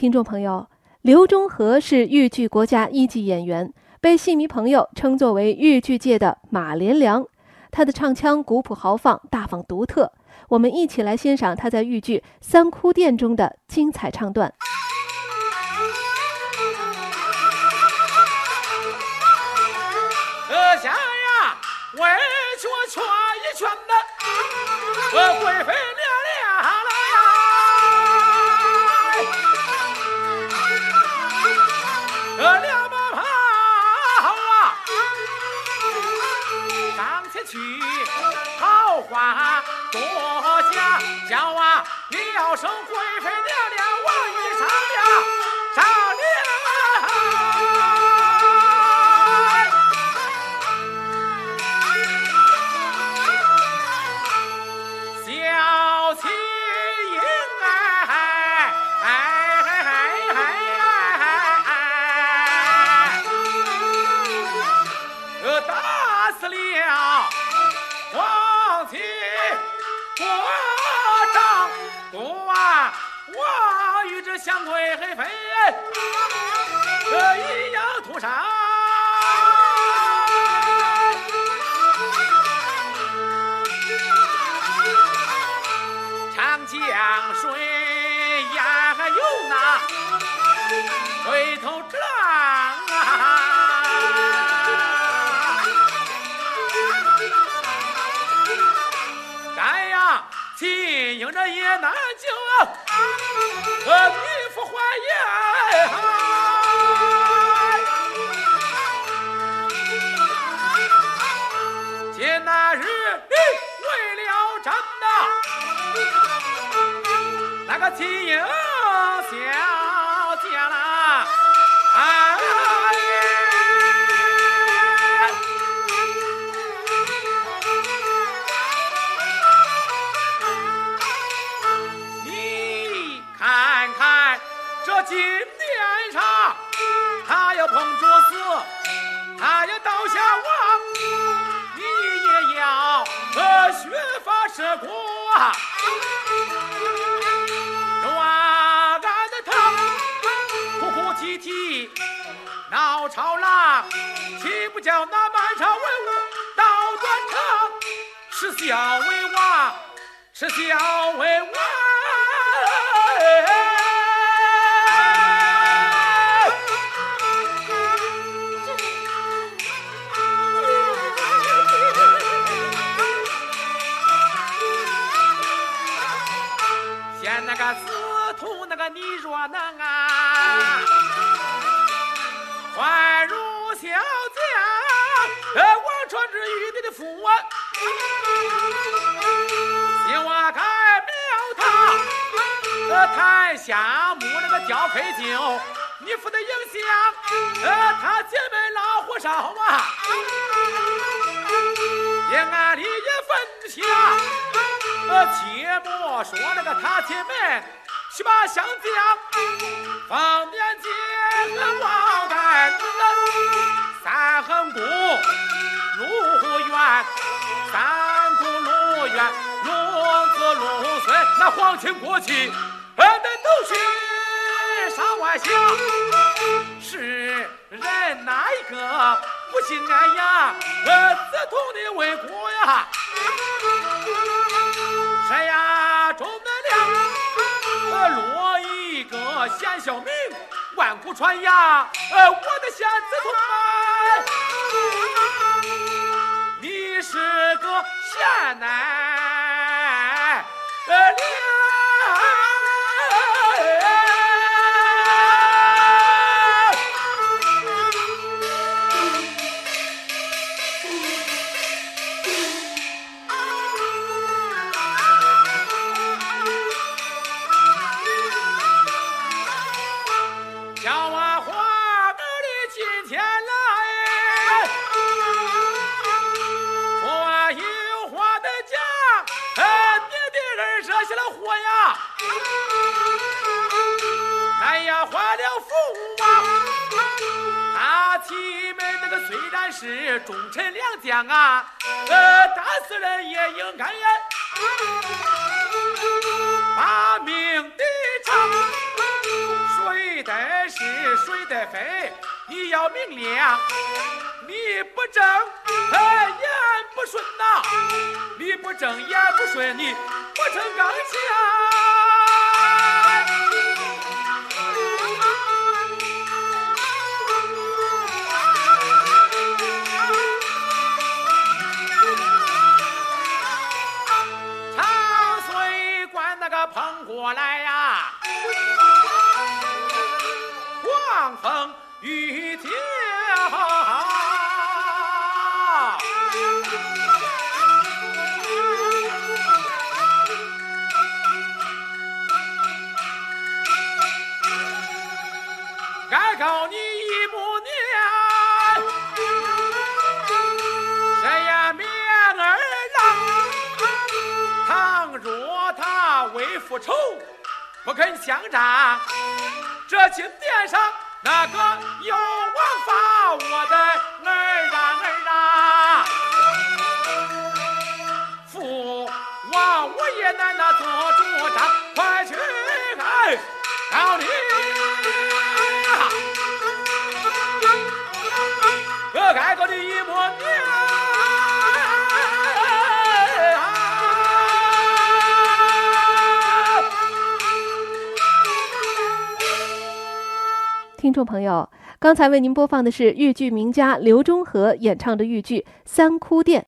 听众朋友，刘忠和是豫剧国家一级演员，被戏迷朋友称作为豫剧界的马连良。他的唱腔古朴豪放、大方独特。我们一起来欣赏他在豫剧《三哭殿》中的精彩唱段。呃，下呀，为学劝一劝的，呃，贵妃前去，桃花多香，叫啊，你要生贵妃娘娘哇！我与这相贵妃，呃，一样屠杀。长江水呀，还有那回头转啊！金英这也难救啊，和女夫还爷。今那日为了争呐，那个金英先。啊！抓俺的他，哭哭啼啼闹朝郎，岂不叫那满朝文武倒转场？耻笑为王，耻笑为王。个司徒那个你若能啊，换如小将，呃，王传之玉帝的父啊，希望改苗他，呃，台下木那个雕黑酒，你负的影响，呃，他姐妹老火烧啊，也俺里也分下。呃，切莫说那个他姐妹去把相将，方便结和王丹三横谷陆湖园，三顾陆园陆子陆孙，那皇亲国戚，呃，那都去上外乡。是人哪一个不信俺呀？呃，自同的为国呀！谁呀中得了？呃，落一个贤孝名，万古传扬。呃，我的贤子同你是个贤男祸呀，俺呀坏了福啊！他妻们那个虽然是忠臣良将啊，呃，打死人也应该呀，把命的偿。谁得势谁得飞，你要明亮。你不正，哎，眼不顺呐，你不正言不顺，你不成刚强。过来呀，狂风雨天。不愁，不肯相战，这金殿上那个有王法，我的儿啊儿啊！父王我也难那做主张，快去哎告你！听众朋友，刚才为您播放的是豫剧名家刘忠和演唱的豫剧《三哭殿》。